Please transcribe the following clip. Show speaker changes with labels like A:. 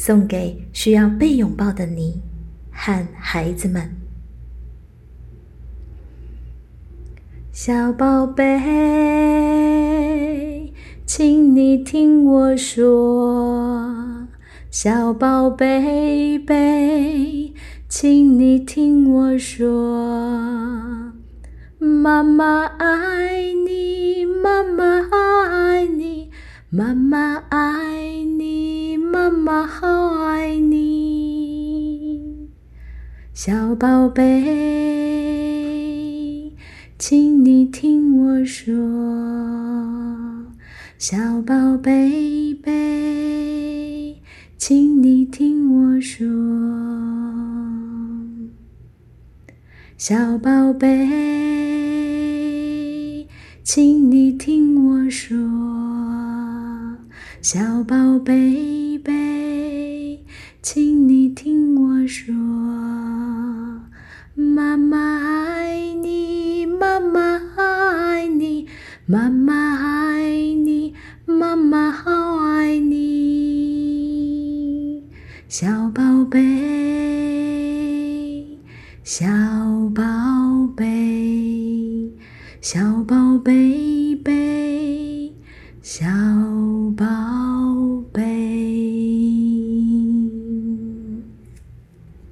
A: 送给需要被拥抱的你和孩子们。小宝贝，请你听我说，小宝贝贝，请你听我说，妈妈爱你，妈妈爱你，妈妈爱妈妈好爱你，小宝贝，请你听我说，小宝贝，请你听我说，小宝贝，请你听我说，小宝贝贝，请你听我说，妈妈爱你，妈妈爱你，妈妈爱你，妈妈好爱你，小宝贝，小宝贝，小宝贝贝，小宝。